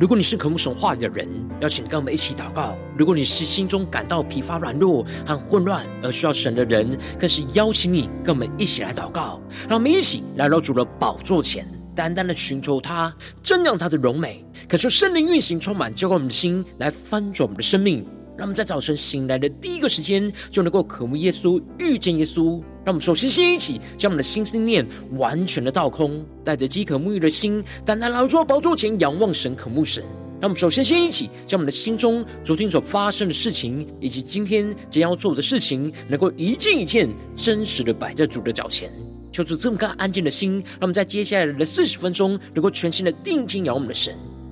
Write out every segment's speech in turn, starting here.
如果你是渴慕神话语的人，邀请跟我们一起祷告；如果你是心中感到疲乏、软弱和混乱而需要神的人，更是邀请你跟我们一起来祷告。让我们一起来到主的宝座前，单单的寻求他，瞻仰他的荣美，感受圣灵运行充满，浇灌我们的心，来翻转我们的生命。让我们在早晨醒来的第一个时间，就能够渴慕耶稣、遇见耶稣。让我们首先先一起将我们的心思念完全的倒空，带着饥渴沐浴的心，单单来到宝座前仰望神、渴慕神。让我们首先先一起将我们的心中昨天所发生的事情，以及今天将要做的事情，能够一件一件真实的摆在主的脚前。求主这么颗安静的心，让我们在接下来的四十分钟，能够全心的定睛仰望我们的神。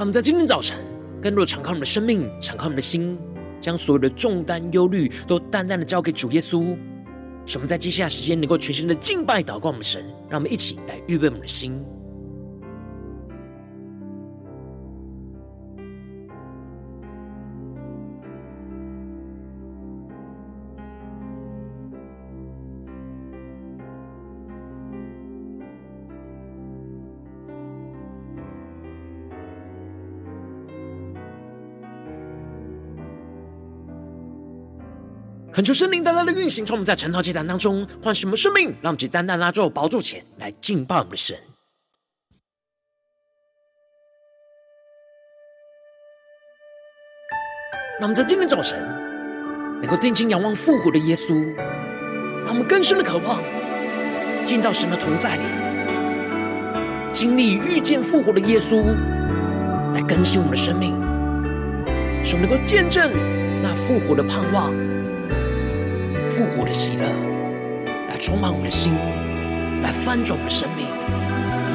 让我们在今天早晨，更多的敞开我们的生命，敞开我们的心，将所有的重担、忧虑都淡淡的交给主耶稣。使我们在接下来时间能够全心的敬拜、祷告我们神。让我们一起来预备我们的心。恳求圣灵单单的运行，从我们在晨套祭坛当中唤醒我们生命，让我们去单单拉住宝座前来敬拜我们的神。让我们在今天早晨能够定睛仰望复活的耶稣，让我们更深的渴望进到神的同在里，经历遇见复活的耶稣，来更新我们的生命，使我们能够见证那复活的盼望。复活的喜乐，来充满我们的心，来翻转我们的生命。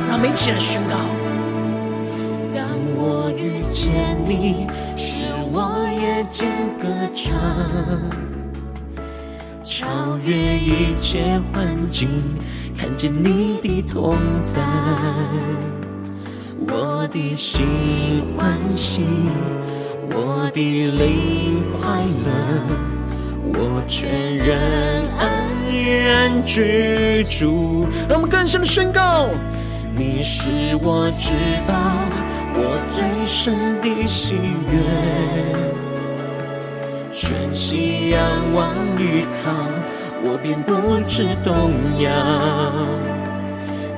让我们一起来宣告：当我遇见你，使我夜间歌唱，超越一切环境，看见你的同在，我的心欢喜，我的灵快乐。我全然安然居住，让我们更深的宣告：你是我至宝，我最深的喜悦。全心仰望依靠，我便不知动摇。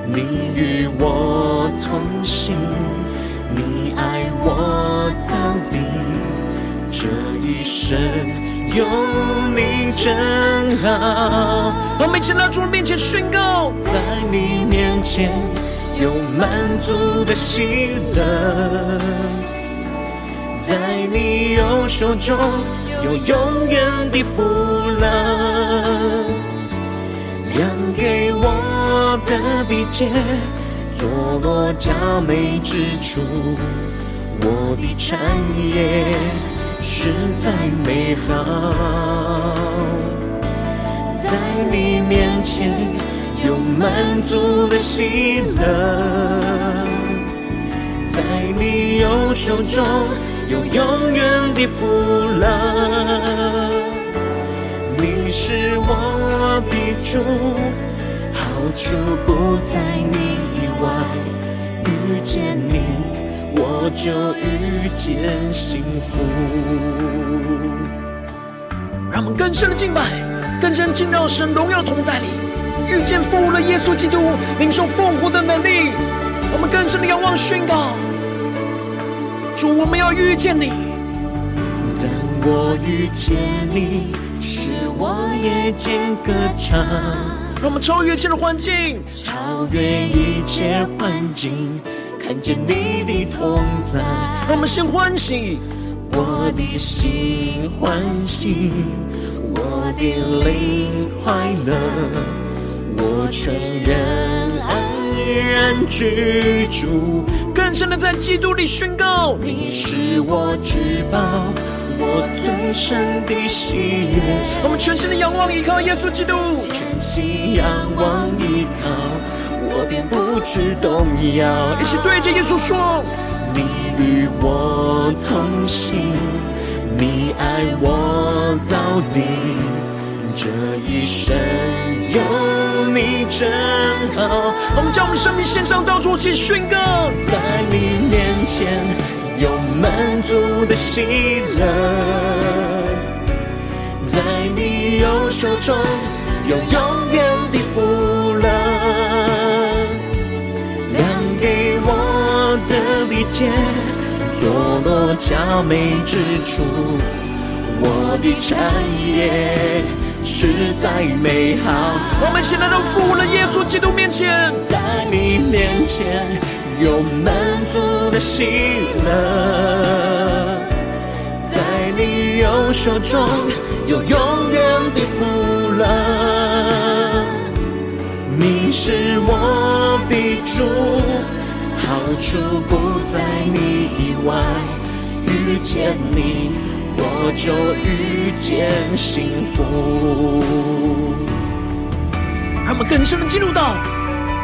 你与我同行，你爱我到底，这一生。有你真好，我们一起来到主面前宣告，在你面前有满足的喜乐，在你右手中有永远的福乐，量给我的地界，坐落佳美之处，我的产业。再美好，在你面前有满足的喜乐，在你右手中有永远的福乐。你是我的主，好处不在你以外，遇见你。我就遇见幸福。让我们更深的敬拜，更深进到神荣耀同在里，遇见复活的耶稣基督，领受复活的能力。我们更深的仰望宣告：主，我们要遇见你。当我遇见你，是我夜间歌唱。让我们超越一切的环境，超越一切环境。看见你的同在。让我们先欢喜，我的心欢喜，我的灵快乐，我全人安然居住。更深的在基督里宣告，你是我至宝。我最深的喜悦，我们全心的仰望依靠耶稣基督，全心仰望依靠，我便不知动摇。一起对着耶稣说：你与我同行，你爱我到底，这一生有你真好。我们将我们生命献上，到处去宣告，在你面前。有满足的喜乐，在你右手中有永远的福的利剑，坐落佳美之处，我的产业实在美好。我们现在都复活了耶稣基督面前，在你面前。有满足的喜乐，在你右手中有永远的福乐。你是我的主，好处不在你以外。遇见你，我就遇见幸福。让我们更深的进入到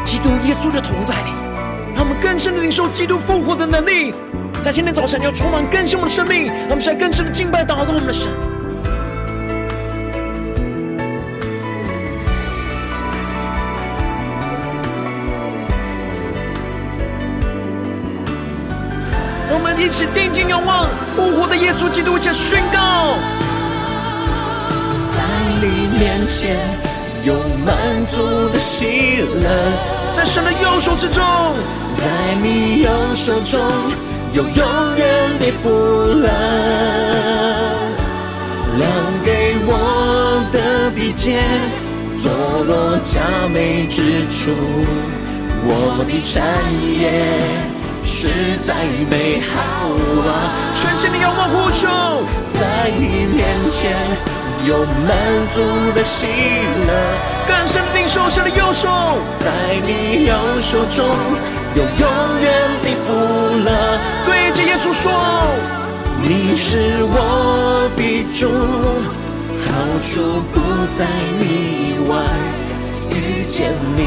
基督耶稣的同在里。让我们更深的领受基督复活的能力，在今天早晨要充满更新我们的生命。让我们现在更深的敬拜祷告我们的神。一起定睛仰望复活的耶稣基督，一起宣告：在你面前有满足的喜乐。在神的右手之中，在你右手中有永远的福乐，量给我的地界，坐落佳美之处，我的产业。实在美好啊！全心的仰望呼求，在你面前。有满足的喜乐，更深领受神的右手，在你右手中有永远的福乐。对着耶稣说，你是我的主，好处不在你外。遇见你，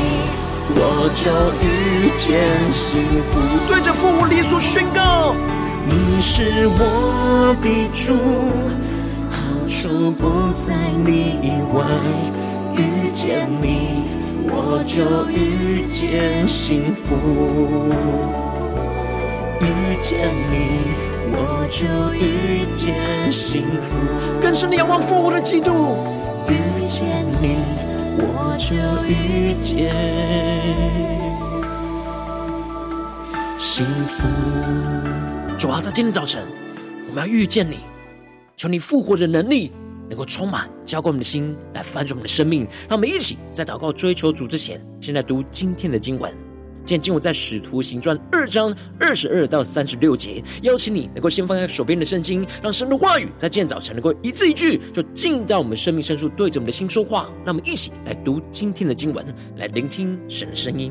我就遇见幸福。对着复活的耶稣宣告，你是我的主。好处不在你以外，遇见你，我就遇见幸福。遇见你，我就遇见幸福。更深的仰望复活的基督，就遇见幸福。主啊，在今天早晨，我们要遇见你。求你复活的能力能够充满，浇灌我们的心，来翻转我们的生命。让我们一起在祷告追求主之前，先来读今天的经文。今天经文在使徒行传二章二十二到三十六节。邀请你能够先放下手边的圣经，让神的话语在今天早晨能够一字一句，就进到我们生命深处，对着我们的心说话。让我们一起来读今天的经文，来聆听神的声音。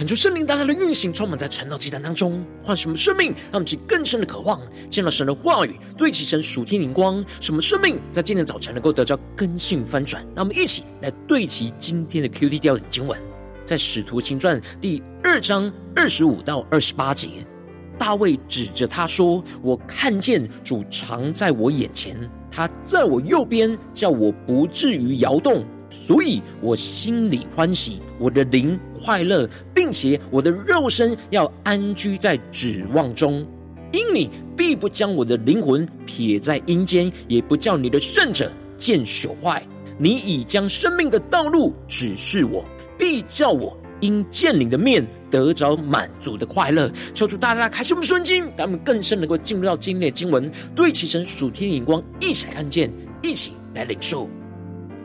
恳求圣灵大大的运行，充满在传道祭坛当中，唤醒我们生命，让我们起更深的渴望，见到神的话语，对齐神属天灵光，什么生命在今天早晨能够得到更新翻转。让我们一起来对齐今天的 QT 调的经文，在使徒行传第二章二十五到二十八节，大卫指着他说：“我看见主常在我眼前，他在我右边，叫我不至于摇动。”所以我心里欢喜，我的灵快乐，并且我的肉身要安居在指望中。因你必不将我的灵魂撇在阴间，也不叫你的圣者见朽坏。你已将生命的道路指示我，必叫我因见你的面得着满足的快乐。求主大大开启我们的眼睛，让我们更深能够进入到今天的经文，对齐神属天的眼光，一起来看见，一起来领受。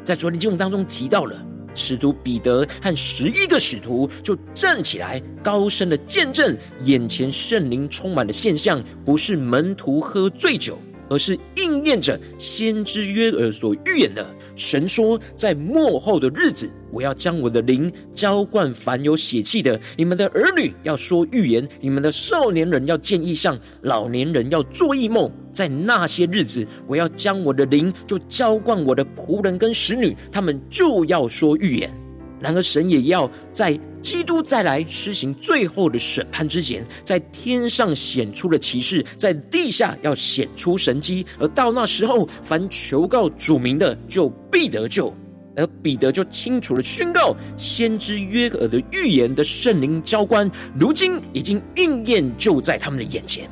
在昨天经文当中提到了使徒彼得和十一个使徒就站起来，高声的见证眼前圣灵充满的现象，不是门徒喝醉酒，而是应验着先知约尔所预言的。神说，在末后的日子，我要将我的灵浇灌凡有血气的。你们的儿女要说预言，你们的少年人要见异象，老年人要做异梦。在那些日子，我要将我的灵就浇灌我的仆人跟使女，他们就要说预言。然而，神也要在基督再来施行最后的审判之前，在天上显出了骑士，在地下要显出神迹。而到那时候，凡求告主名的，就必得救。而彼得就清楚的宣告，先知约珥的预言的圣灵浇灌，如今已经应验，就在他们的眼前。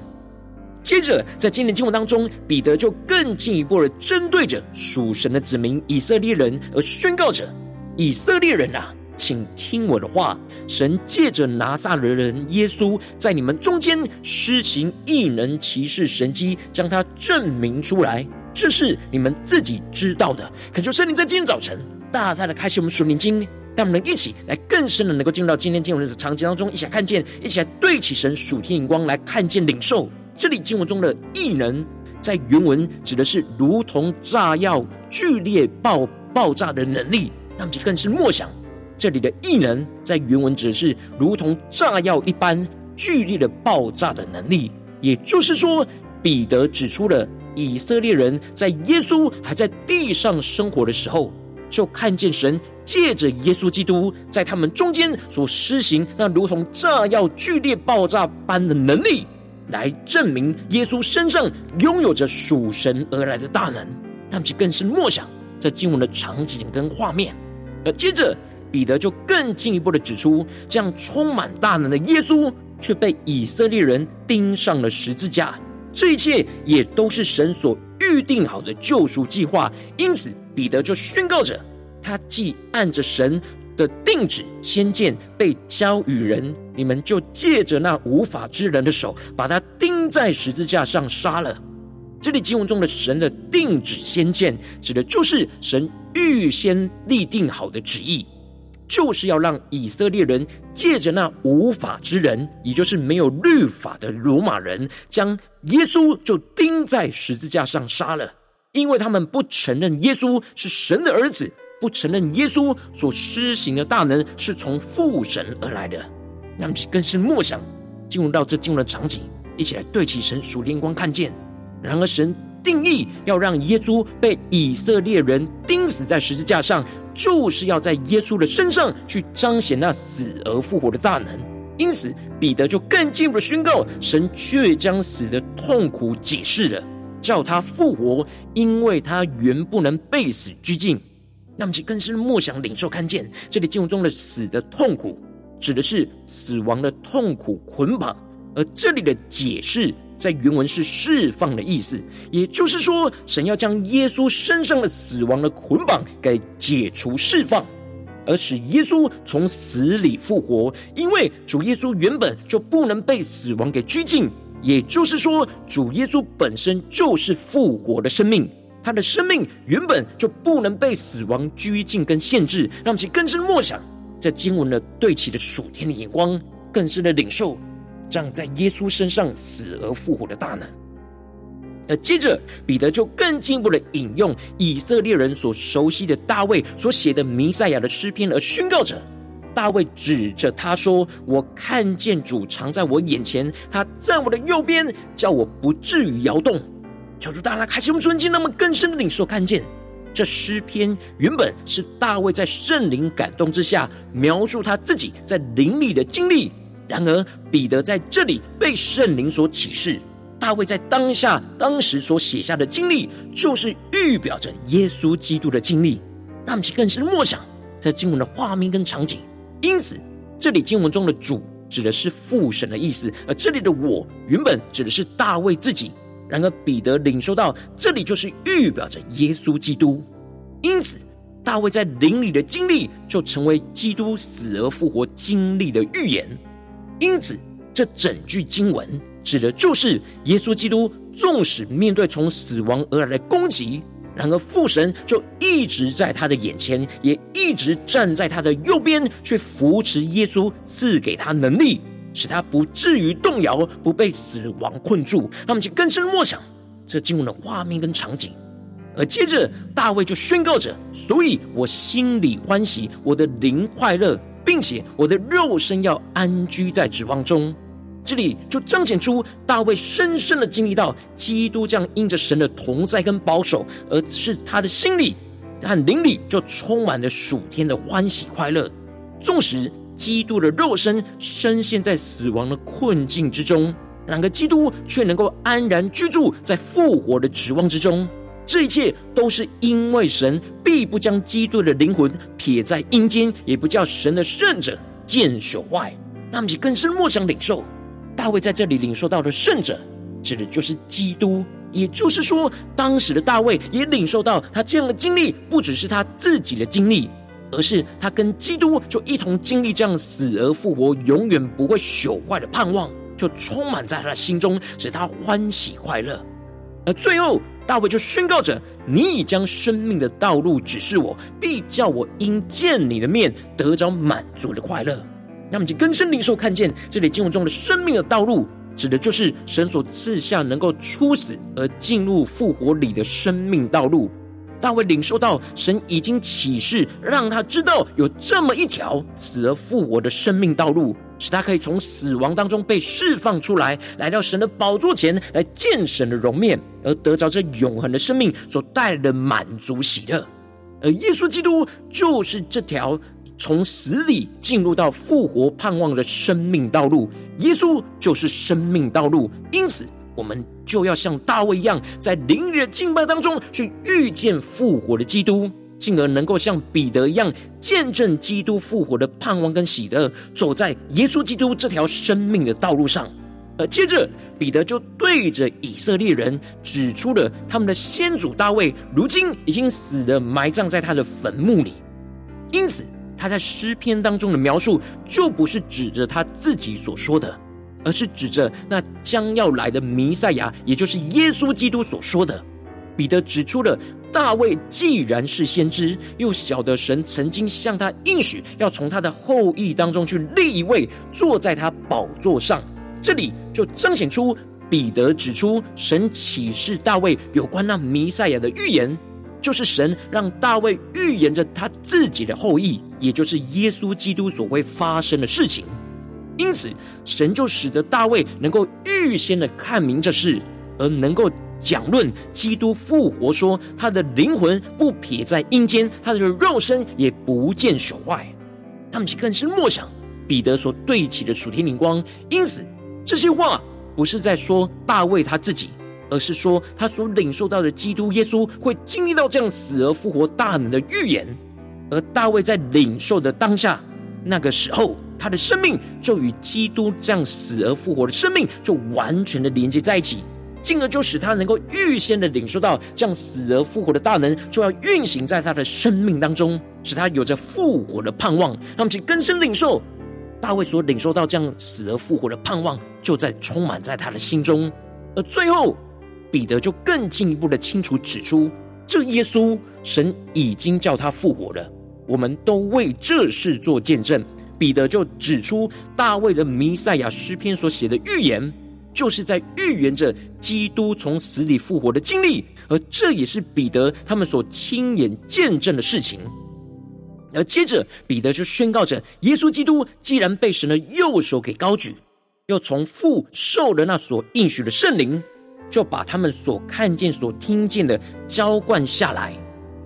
接着，在今天经文当中，彼得就更进一步的针对着属神的子民以色列人而宣告着。以色列人啊，请听我的话。神借着拿撒勒人耶稣，在你们中间施行异能、奇事、神迹，将他证明出来，这是你们自己知道的。恳求圣灵在今天早晨大大的开启我们属灵经，让我们能一起来更深的能够进入到今天经文的场景当中，一起来看见，一起来对起神属天眼光来看见领受。这里经文中的异能，在原文指的是如同炸药剧烈爆爆炸的能力。让其更是默想，这里的异能在原文指的是如同炸药一般剧烈的爆炸的能力。也就是说，彼得指出了以色列人在耶稣还在地上生活的时候，就看见神借着耶稣基督在他们中间所施行那如同炸药剧烈爆炸般的能力，来证明耶稣身上拥有着属神而来的大能。让其更是默想这经文的场景跟画面。而接着，彼得就更进一步的指出，这样充满大能的耶稣，却被以色列人钉上了十字架。这一切也都是神所预定好的救赎计划。因此，彼得就宣告着：他既按着神的定旨先见被交与人，你们就借着那无法之人的手，把他钉在十字架上杀了。这里经文中的神的定旨先见，指的就是神。预先立定好的旨意，就是要让以色列人借着那无法之人，也就是没有律法的罗马人，将耶稣就钉在十字架上杀了，因为他们不承认耶稣是神的儿子，不承认耶稣所施行的大能是从父神而来的。让其更是默想进入到这经文的场景，一起来对齐神属灵光看见。然而神。定义要让耶稣被以色列人钉死在十字架上，就是要在耶稣的身上去彰显那死而复活的大能。因此，彼得就更进一步的宣告：神却将死的痛苦解释了，叫他复活，因为他原不能被死拘禁。那么，其更是默想领受看见，这里经文中的死的痛苦，指的是死亡的痛苦捆绑，而这里的解释。在原文是释放的意思，也就是说，神要将耶稣身上的死亡的捆绑给解除释放，而使耶稣从死里复活。因为主耶稣原本就不能被死亡给拘禁，也就是说，主耶稣本身就是复活的生命，他的生命原本就不能被死亡拘禁跟限制。让其更深默想，在经文的对齐的属天的眼光，更深的领受。这样在耶稣身上死而复活的大能。而接着彼得就更进一步的引用以色列人所熟悉的大卫所写的弥赛亚的诗篇，而宣告着：大卫指着他说：“我看见主常在我眼前，他在我的右边，叫我不至于摇动。”求主大家开启我们纯净，那么更深的领受看见这诗篇原本是大卫在圣灵感动之下描述他自己在灵里的经历。然而彼得在这里被圣灵所启示，大卫在当下当时所写下的经历，就是预表着耶稣基督的经历。让我们去更深默想这经文的画面跟场景。因此，这里经文中的“主”指的是父神的意思，而这里的“我”原本指的是大卫自己。然而，彼得领受到这里就是预表着耶稣基督。因此，大卫在灵里的经历就成为基督死而复活经历的预言。因此，这整句经文指的就是耶稣基督，纵使面对从死亡而来的攻击。然而，父神就一直在他的眼前，也一直站在他的右边，去扶持耶稣，赐给他能力，使他不至于动摇，不被死亡困住。让我们去更深默想这经文的画面跟场景。而接着，大卫就宣告着：“所以我心里欢喜，我的灵快乐，并且我的肉身要安居在指望中。”这里就彰显出大卫深深的经历到，基督这样因着神的同在跟保守，而是他的心里和灵里就充满了属天的欢喜快乐。纵使基督的肉身深陷在死亡的困境之中，然而基督却能够安然居住在复活的指望之中。这一切都是因为神必不将基督的灵魂撇在阴间，也不叫神的圣者见朽坏。那么，就更深莫想领受。大卫在这里领受到的圣者，指的就是基督。也就是说，当时的大卫也领受到他这样的经历，不只是他自己的经历，而是他跟基督就一同经历这样死而复活、永远不会朽坏的盼望，就充满在他的心中，使他欢喜快乐。而最后，大卫就宣告着：“你已将生命的道路指示我，必叫我因见你的面得着满足的快乐。”那么，就更深领受看见这里经文中的生命的道路，指的就是神所赐下能够出死而进入复活里的生命道路。大卫领受到神已经启示，让他知道有这么一条死而复活的生命道路，使他可以从死亡当中被释放出来，来到神的宝座前来见神的容面，而得着这永恒的生命所带来的满足喜乐。而耶稣基督就是这条。从死里进入到复活盼望的生命道路，耶稣就是生命道路。因此，我们就要像大卫一样，在灵里的敬拜当中去遇见复活的基督，进而能够像彼得一样见证基督复活的盼望跟喜乐，走在耶稣基督这条生命的道路上。而接着，彼得就对着以色列人指出了他们的先祖大卫，如今已经死的，埋葬在他的坟墓里。因此，他在诗篇当中的描述，就不是指着他自己所说的，而是指着那将要来的弥赛亚，也就是耶稣基督所说的。彼得指出了大卫既然是先知，又晓得神曾经向他应许，要从他的后裔当中去立一位坐在他宝座上。这里就彰显出彼得指出神启示大卫有关那弥赛亚的预言。就是神让大卫预言着他自己的后裔，也就是耶稣基督所会发生的事情。因此，神就使得大卫能够预先的看明这事，而能够讲论基督复活，说他的灵魂不撇在阴间，他的肉身也不见朽坏。他们更是默想彼得所对齐的属天灵光。因此，这些话不是在说大卫他自己。而是说，他所领受到的基督耶稣会经历到这样死而复活大能的预言，而大卫在领受的当下，那个时候，他的生命就与基督这样死而复活的生命就完全的连接在一起，进而就使他能够预先的领受到这样死而复活的大能就要运行在他的生命当中，使他有着复活的盼望，让我们去更深领受大卫所领受到这样死而复活的盼望，就在充满在他的心中，而最后。彼得就更进一步的清楚指出，这耶稣神已经叫他复活了，我们都为这事做见证。彼得就指出，大卫的弥赛亚诗篇所写的预言，就是在预言着基督从死里复活的经历，而这也是彼得他们所亲眼见证的事情。而接着彼得就宣告着：耶稣基督既然被神的右手给高举，又从父受了那所应许的圣灵，就把他们所看见、所听见的浇灌下来。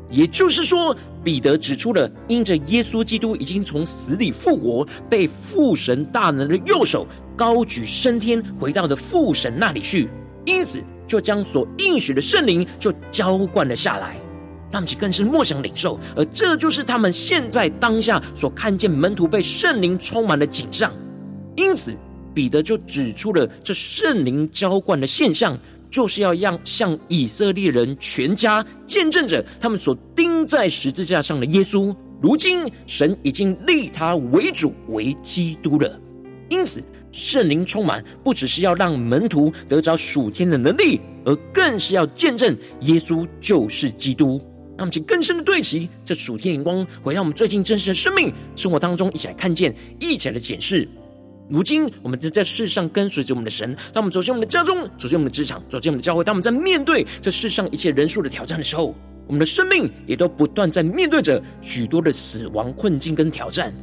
也就是说，彼得指出了，因着耶稣基督已经从死里复活，被父神大能的右手高举升天，回到了父神那里去，因此就将所应许的圣灵就浇灌了下来，让其更是默想领受。而这就是他们现在当下所看见门徒被圣灵充满的景象。因此，彼得就指出了这圣灵浇灌的现象。就是要让向以色列人全家见证着他们所钉在十字架上的耶稣，如今神已经立他为主为基督了。因此，圣灵充满不只是要让门徒得着属天的能力，而更是要见证耶稣就是基督。那么请更深的对齐这属天灵光，回到我们最近真实的生命生活当中，一起来看见，一起来检视。如今，我们正在世上跟随着我们的神，当我们走进我们的家中，走进我们的职场，走进我们的教会，当我们在面对这世上一切人数的挑战的时候，我们的生命也都不断在面对着许多的死亡困境跟挑战。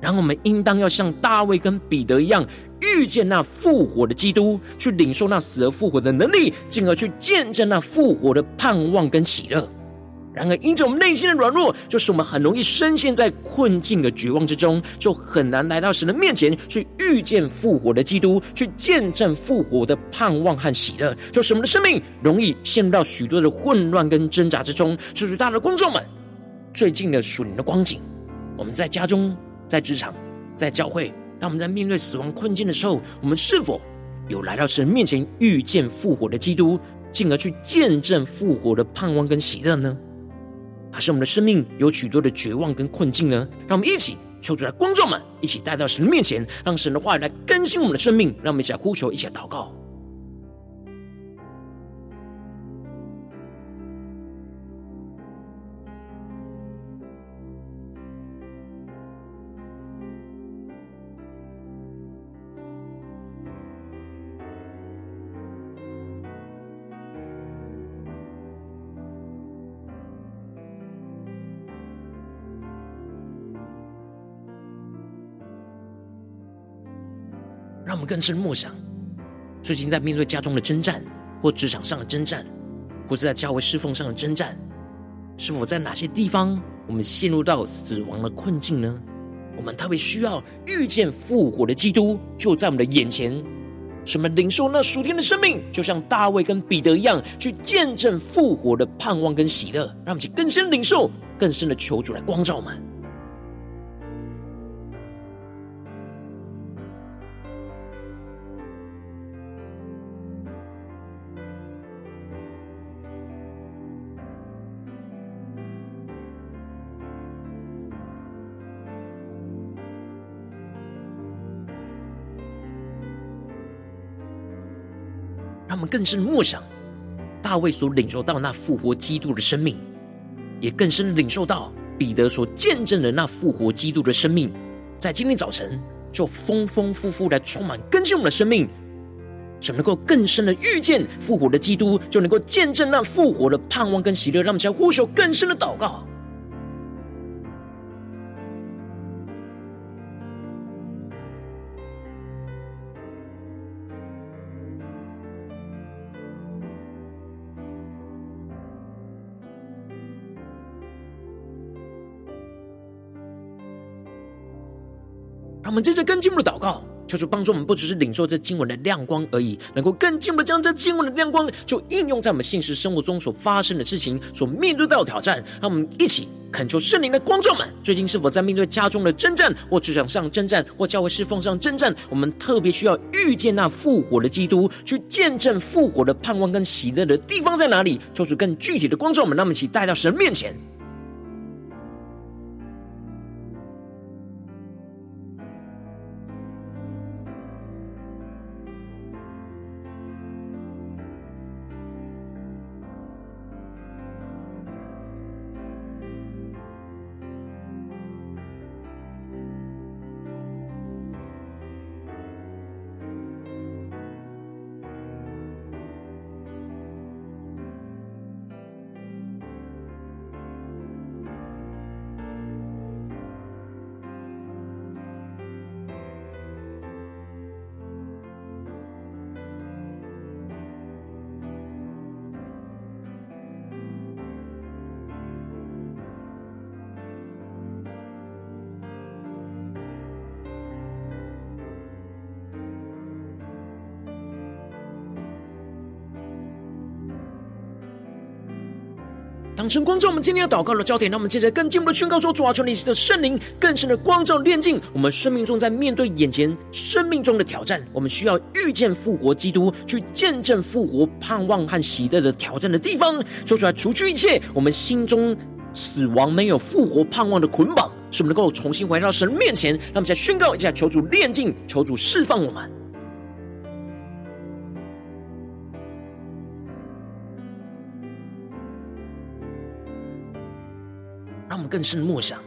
然后，我们应当要像大卫跟彼得一样，遇见那复活的基督，去领受那死而复活的能力，进而去见证那复活的盼望跟喜乐。然而，因着我们内心的软弱，就是我们很容易深陷在困境的绝望之中，就很难来到神的面前去遇见复活的基督，去见证复活的盼望和喜乐，就使我们的生命容易陷入到许多的混乱跟挣扎之中。所以，大的观众们，最近的属灵的光景，我们在家中、在职场、在教会，当我们在面对死亡困境的时候，我们是否有来到神面前遇见复活的基督，进而去见证复活的盼望跟喜乐呢？还是我们的生命有许多的绝望跟困境呢？让我们一起求主来，观众们一起带到神的面前，让神的话语来更新我们的生命。让我们一起来呼求，一起来祷告。我们更深默想，最近在面对家中的征战，或职场上的征战，或是在教会侍奉上的征战，是否在哪些地方我们陷入到死亡的困境呢？我们特别需要遇见复活的基督，就在我们的眼前。什么领受那属天的生命，就像大卫跟彼得一样，去见证复活的盼望跟喜乐。让我们去更深领受，更深的求主来光照我们。更深默想大卫所领受到那复活基督的生命，也更深领受到彼得所见证的那复活基督的生命，在今天早晨就丰丰富富的充满更新我们的生命，使能够更深的遇见复活的基督，就能够见证那复活的盼望跟喜乐。让我们将呼求更深的祷告。我们接着更进一步的祷告，求主帮助我们，不只是领受这经文的亮光而已，能够更进一步的将这经文的亮光，就应用在我们现实生活中所发生的事情、所面对到的挑战。让我们一起恳求圣灵的光照们，最近是否在面对家中的征战，或职场上征战，或教会侍奉上征战？我们特别需要遇见那复活的基督，去见证复活的盼望跟喜乐的地方在哪里？求主更具体的光照们，让我们一起带到神面前。神光照我们今天要祷告的焦点，让我们接着更进一步的宣告说：主啊，求你的圣灵更深的光照炼净我们生命中，在面对眼前生命中的挑战，我们需要遇见复活基督，去见证复活盼望和喜乐的挑战的地方，说出来除去一切我们心中死亡没有复活盼望的捆绑，使我们能够重新回到神面前。让我们再宣告一下，求主炼净，求主释放我们。让我们更深的默想，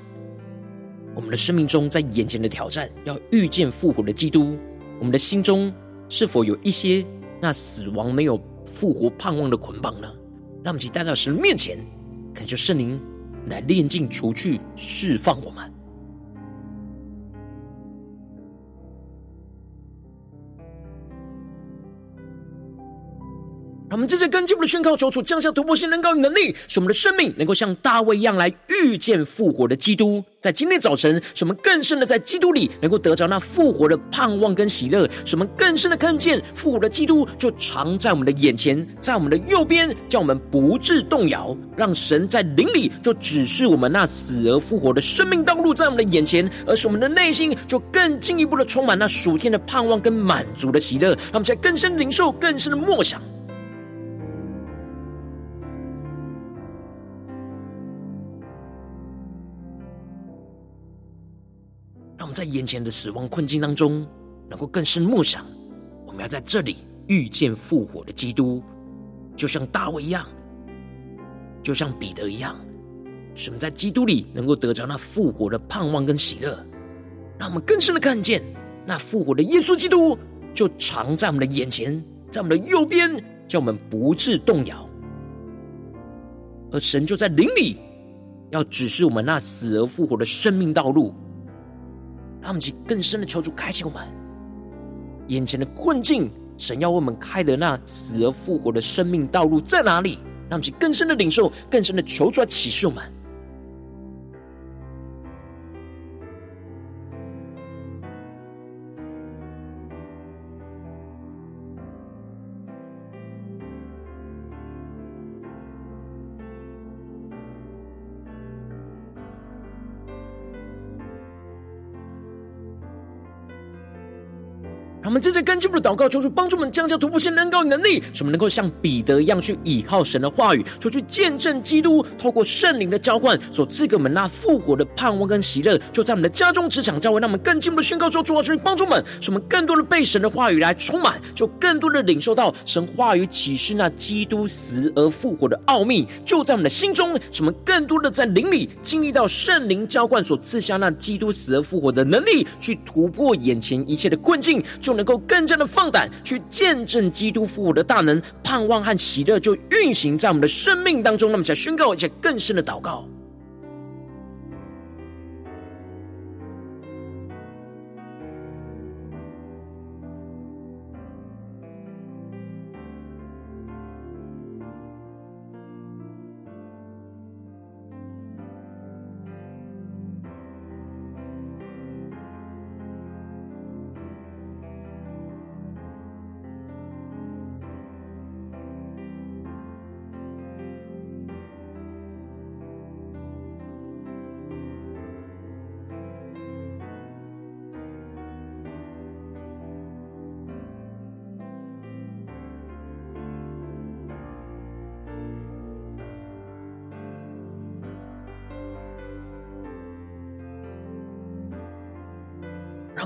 我们的生命中在眼前的挑战，要遇见复活的基督。我们的心中是否有一些那死亡没有复活盼望的捆绑呢？让我们一起带到神面前，恳求圣灵来炼净、除去、释放我们。我们这些更进一步的宣告，求主降下突破性、能高与能力，使我们的生命能够像大卫一样来遇见复活的基督。在今天早晨，使我们更深的在基督里能够得着那复活的盼望跟喜乐，使我们更深的看见复活的基督就藏在我们的眼前，在我们的右边，叫我们不致动摇。让神在灵里就指示我们那死而复活的生命道路在我们的眼前，而使我们的内心就更进一步的充满那属天的盼望跟满足的喜乐。让我们在更深领受、更深的默想。在眼前的死亡困境当中，能够更深默想，我们要在这里遇见复活的基督，就像大卫一样，就像彼得一样，使我们在基督里能够得着那复活的盼望跟喜乐，让我们更深的看见那复活的耶稣基督就藏在我们的眼前，在我们的右边，叫我们不致动摇，而神就在灵里要指示我们那死而复活的生命道路。让我们更深的求主开启我们眼前的困境，神要为我们开的那死而复活的生命道路在哪里？让我们更深的领受，更深的求主来启示我们。我们正在跟进步的祷告，求主帮助我们降下突破性能高能力，使我们能够像彼得一样去倚靠神的话语，出去见证基督透过圣灵的浇灌所赐给我们那复活的盼望跟喜乐，就在我们的家中、职场、教会，让我们更进一步的宣告说：主啊，求你帮助我们，使我们更多的被神的话语来充满，就更多的领受到神话语启示那基督死而复活的奥秘，就在我们的心中，使我们更多的在灵里经历到圣灵浇灌所赐下那基督死而复活的能力，去突破眼前一切的困境，就能。够更加的放胆去见证基督复活的大能，盼望和喜乐就运行在我们的生命当中。那么，想宣告一下更深的祷告。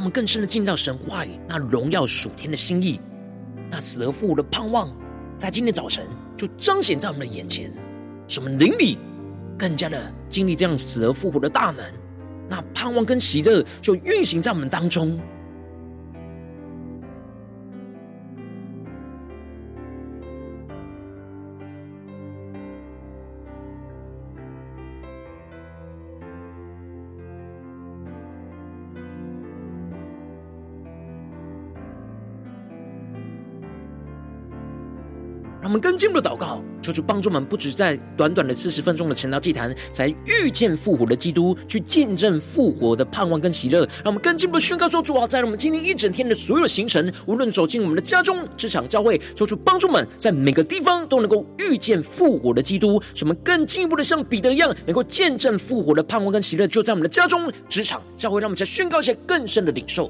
更深的进到神话语，那荣耀属天的心意，那死而复活的盼望，在今天早晨就彰显在我们的眼前，使我们灵里更加的经历这样死而复活的大能，那盼望跟喜乐就运行在我们当中。让我们更进一步的祷告，求主帮助我们，不只在短短的四十分钟的晨祷祭坛，才遇见复活的基督，去见证复活的盼望跟喜乐。让我们更进一步的宣告说：主啊，在我们今天一整天的所有行程，无论走进我们的家中、职场、教会，求主帮助我们，在每个地方都能够遇见复活的基督，使我们更进一步的像彼得一样，能够见证复活的盼望跟喜乐，就在我们的家中、职场、教会，让我们再宣告一些更深的领受。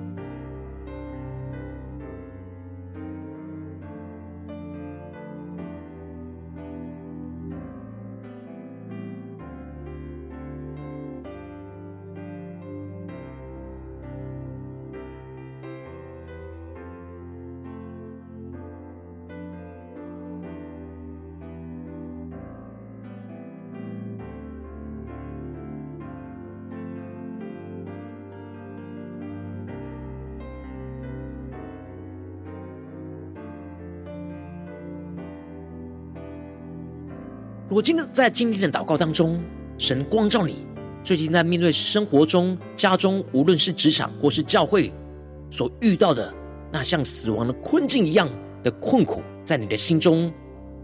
今天在今天的祷告当中，神光照你，最近在面对生活中、家中，无论是职场或是教会，所遇到的那像死亡的困境一样的困苦，在你的心中。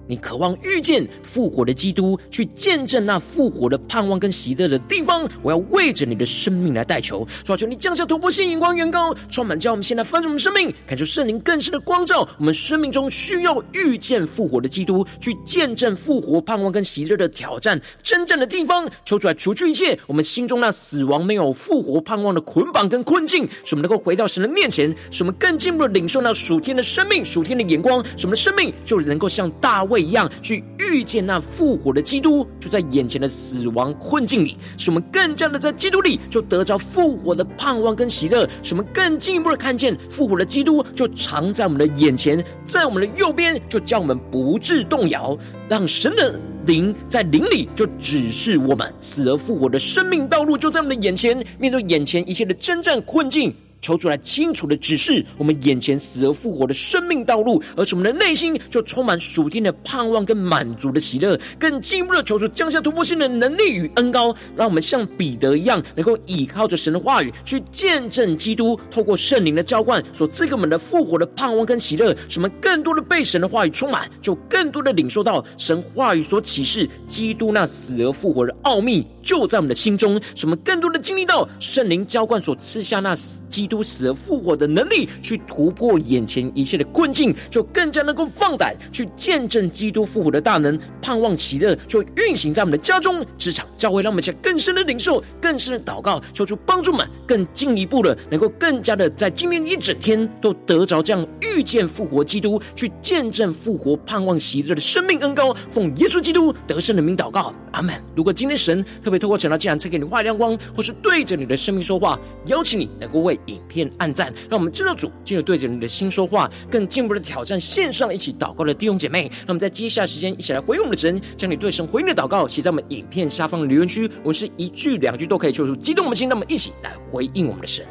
你渴望遇见复活的基督，去见证那复活的盼望跟喜乐的地方。我要为着你的生命来代求，主啊，求你降下突破性眼光，远高充满，叫我们现在翻转我们生命，感受圣灵更深的光照。我们生命中需要遇见复活的基督，去见证复活盼望跟喜乐的挑战。真正的地方，求主来除去一切我们心中那死亡没有复活盼望的捆绑跟困境，使我们能够回到神的面前，使我们更进一步的领受那属天的生命、属天的眼光，使我们的生命就能够像大卫一样去遇见那复活的基督，就在眼前的死亡困境里，使我们更加的在基督里就得着复活的盼望跟喜乐，使我们更进一步的看见复活的基督就藏在我们的眼前，在我们的右边，就叫我们不致动摇，让神的灵在灵里就指示我们死而复活的生命道路，就在我们的眼前，面对眼前一切的征战困境。求主来清楚的指示我们眼前死而复活的生命道路，而使我们的内心就充满属天的盼望跟满足的喜乐，更进一步的求主降下突破性的能力与恩膏，让我们像彼得一样，能够倚靠着神的话语去见证基督，透过圣灵的浇灌所赐给我们的复活的盼望跟喜乐，使我们更多的被神的话语充满，就更多的领受到神话语所启示基督那死而复活的奥秘，就在我们的心中，使我们更多的经历到圣灵浇灌所赐下那基。基督死而复活的能力，去突破眼前一切的困境，就更加能够放胆去见证基督复活的大能，盼望喜乐就运行在我们的家中、职场、教会，让我们下更深的领受、更深的祷告，求出帮助们更进一步的，能够更加的在今天一整天都得着这样遇见复活基督，去见证复活、盼望喜乐的生命恩膏，奉耶稣基督得胜的名祷告，阿门。如果今天神特别透过讲道，竟然赐给你话语亮光，或是对着你的生命说话，邀请你能够为影片暗赞，让我们知道主进入对着你的心说话，更进一步的挑战线上一起祷告的弟兄姐妹。那我们在接下时间一起来回应我们的神，将你对神回应的祷告写在我们影片下方的留言区。我们是一句两句都可以求出激动我们的心，那么一起来回应我们的神。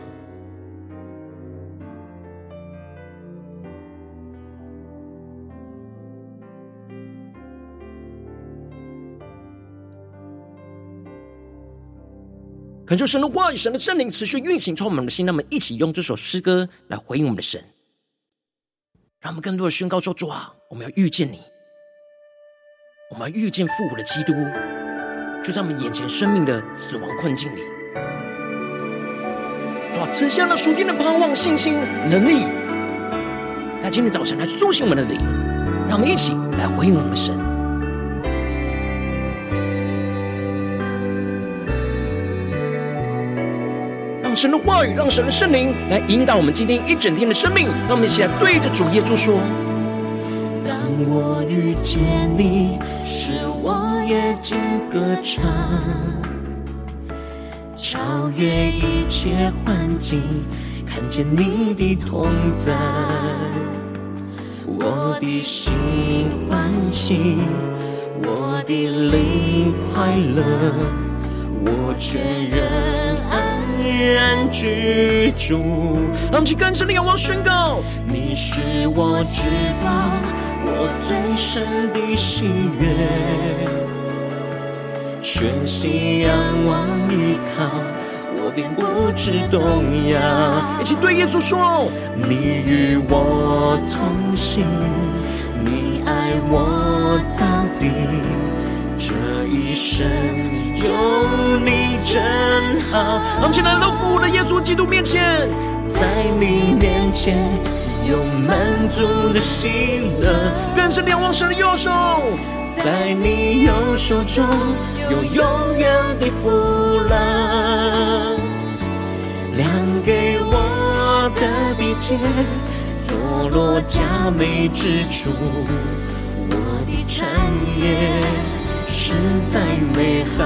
恳求神的话语、神的圣灵持续运行，充满我们的心。那么，一起用这首诗歌来回应我们的神，让我们更多的宣告说：主啊，我们要遇见你，我们要遇见复活的基督，就在我们眼前生命的死亡困境里。主啊赐下了属天的盼望、信心、能力，在今天早晨来苏醒我们的灵，让我们一起来回应我们的神。神的话语，让神的圣灵来引导我们今天一整天的生命。让我们一起来对着主耶稣说：当我遇见你，使我夜间歌唱，超越一切环境，看见你的同在，我的心欢喜，我的灵快乐，我全人。居住，让我们去更深的仰望宣告。你是我至宝，我最深的喜悦，全心仰望依靠，我便不知动摇。一起对耶稣说：你与我同行，你爱我到底，这一生。有你真好，让我们来到复活的耶稣基督面前，在你面前有满足的喜乐，更是仰望神的右手，在你右手中有永远的福乐，量给我的地界，坐落佳美之处，我的产业。实在美好，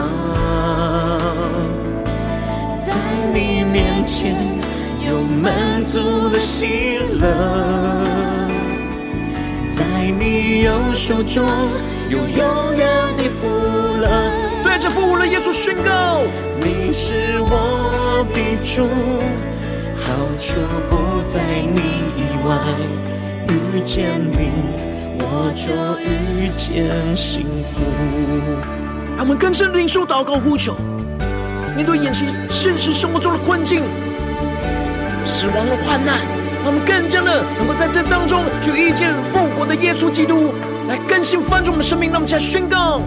在你面前有满足的喜乐，在你右手中有永远的福乐。对着复活的耶稣宣告：你是我的主，好处不在你以外，遇见你。我就遇见幸福。让我们更深领受祷告呼求，面对眼前现实生活中的困境、死亡的患难，让我们更加的能够在这当中去遇见复活的耶稣基督，来更新翻转我们的生命。让我们起来宣告：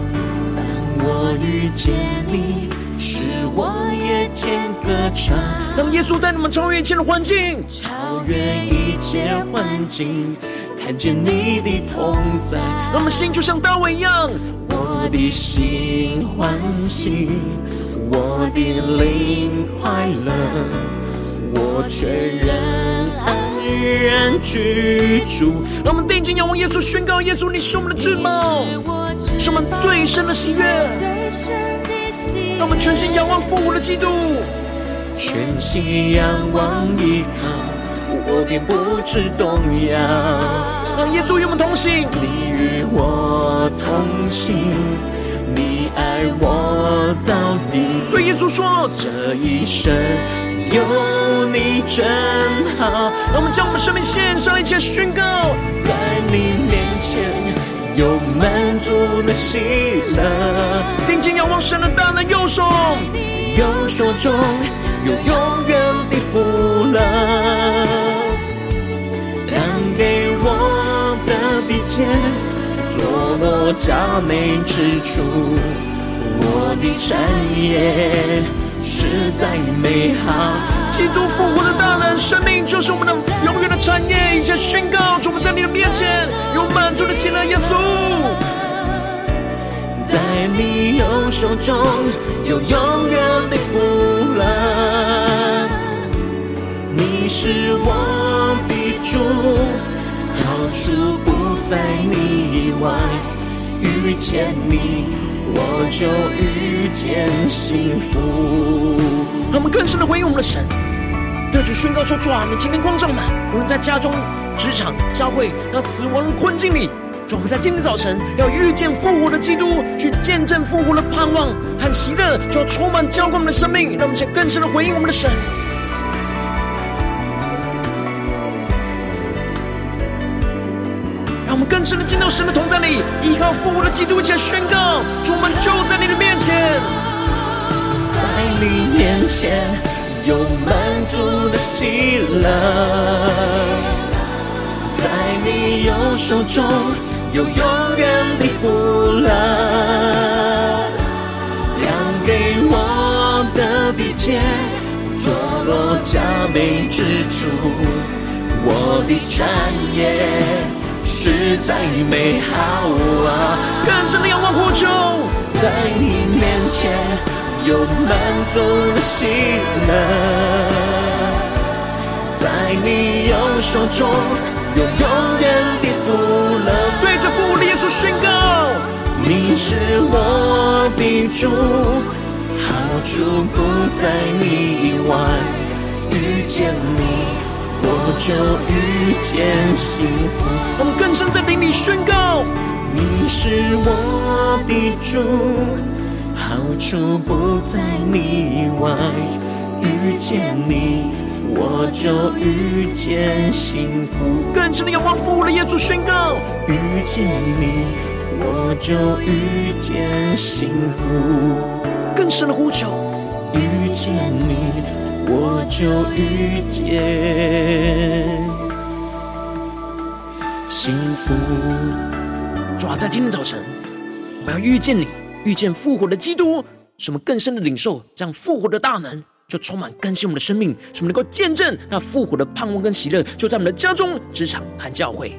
当我遇见你，使我夜间歌唱。让耶稣带你们超越一切的环境，超越一切环境。看见你的同在，让我们心就像大卫一样，我的心欢喜，我的灵快乐，我全人安然居住。让我们定睛仰望耶稣，宣告耶稣，你是我们的至宝，是我们最深的喜悦。让我们全心仰望复活的基督，全心仰望依靠。我便不知动摇，让耶稣与我们同行。你与我同行，你爱我到底。对耶稣说：这一生有你真好。让我们将我们生命献上，一切宣告，在你面前有满足的喜乐。定睛仰望神的大能右手，右手中有永远的福乐。的地界，坐落佳美之处，我的产业实在美好。基督复活的大能，生命就是我们的永远的产业。一切宣告，主，我们在你的面前有满足的喜乐。耶稣，在你右手中有永远的福乐，你是我的主。好处不在你以外，遇见你我就遇见幸福。让我们更深的回应我们的神，对主宣告说：主啊，你今天光照们，无论在家中、职场、教会，那死亡困境里，主，我们在今天早晨要遇见复活的基督，去见证复活的盼望和喜乐，就要充满浇灌我们的生命。让我们先更深的回应我们的神。更深的进到神的同在里，依靠复活的基督，且宣告：主，我们就在你的面前，在你面前有满足的喜乐，在你右手中有永远的福乐，量给我的地界，坐落佳美之处，我的产业实在美好啊！更深的仰望呼求，在你面前有满足的喜乐，在你右手中有永远的福乐。对着复活的耶稣宣告，你是我的主。好处不在你以外，遇见你，我就遇见幸福。我们更深在灵里宣告，你是我的主，好处不在你以外，遇见你，我就遇见幸福。更深的仰望复活的耶稣宣告，遇见你，我就遇见幸福。更深的呼求，遇见你，我就遇见幸福。主啊，在今天早晨，我要遇见你，遇见复活的基督，什么更深的领受这样复活的大能，就充满更新我们的生命，使我们能够见证那复活的盼望跟喜乐，就在我们的家中、职场和教会。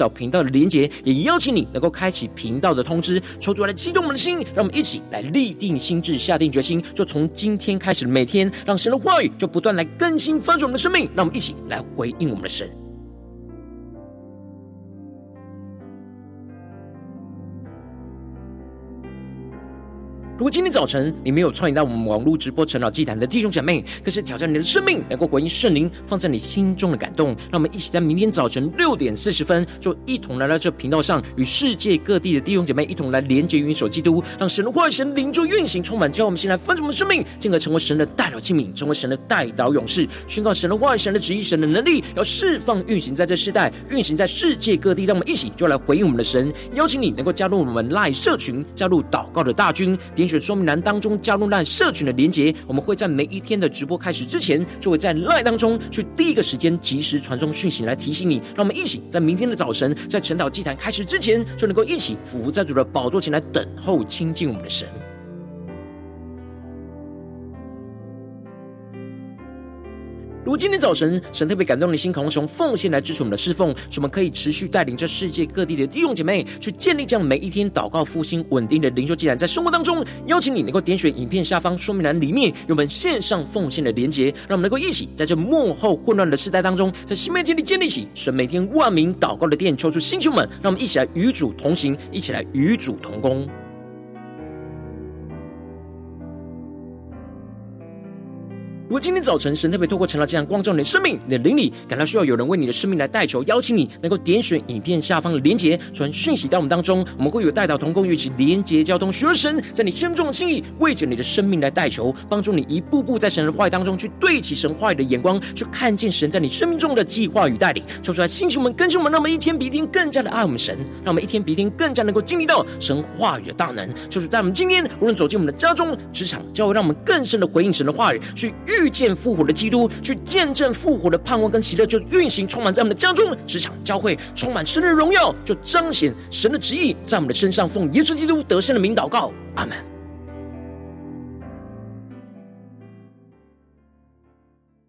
找频道的连接，也邀请你能够开启频道的通知，抽出来激动我们的心，让我们一起来立定心智，下定决心，就从今天开始，每天让神的话语就不断来更新翻转我们的生命，让我们一起来回应我们的神。如果今天早晨你没有参与到我们网络直播晨祷祭坛的弟兄姐妹，更是挑战你的生命，能够回应圣灵放在你心中的感动。让我们一起在明天早晨六点四十分，就一同来到这频道上，与世界各地的弟兄姐妹一同来连接、元首基督，让神的话语、神灵就运行充满，叫我们先来分盛我们生命，进而成为神的代祷器皿，成为神的代祷勇士，宣告神的话语、神的旨意、神的能力，要释放运行在这世代，运行在世界各地。让我们一起就来回应我们的神，邀请你能够加入我们 LINE 社群，加入祷告的大军，点。说明栏当中加入那社群的连结，我们会在每一天的直播开始之前，就会在赖当中去第一个时间及时传送讯息来提醒你。让我们一起在明天的早晨，在晨岛祭坛开始之前，就能够一起俯伏在主的宝座前来等候亲近我们的神。如今天早晨神特别感动你的心，渴望从奉献来支持我们的侍奉，使我们可以持续带领这世界各地的弟兄姐妹去建立这样每一天祷告复兴稳定的灵修祭坛，在生活当中，邀请你能够点选影片下方说明栏里面有我们线上奉献的连结，让我们能够一起在这幕后混乱的时代当中，在新媒体里建立起神每天万名祷告的殿，抽出星球们，让我们一起来与主同行，一起来与主同工。如果今天早晨神特别透过晨祷这样光照你的生命，你的灵里感到需要有人为你的生命来代求，邀请你能够点选影片下方的连结，传讯息到我们当中，我们会有代祷同工，一起连结交通，寻求神在你生命中的心意，为着你的生命来代求，帮助你一步步在神的话语当中去对齐神话语的眼光，去看见神在你生命中的计划与带领。说出来，星球们更新我们，让我们一天比一天更加的爱我们神，让我们一天比一天更加能够经历到神话语的大能。就是在我们今天无论走进我们的家中、职场，教会让我们更深的回应神的话语，去遇。遇见复活的基督，去见证复活的盼望跟喜乐，就运行充满在我们的家中、职场、教会，充满神的荣耀，就彰显神的旨意在我们的身上。奉耶稣基督得胜的名祷告，阿门。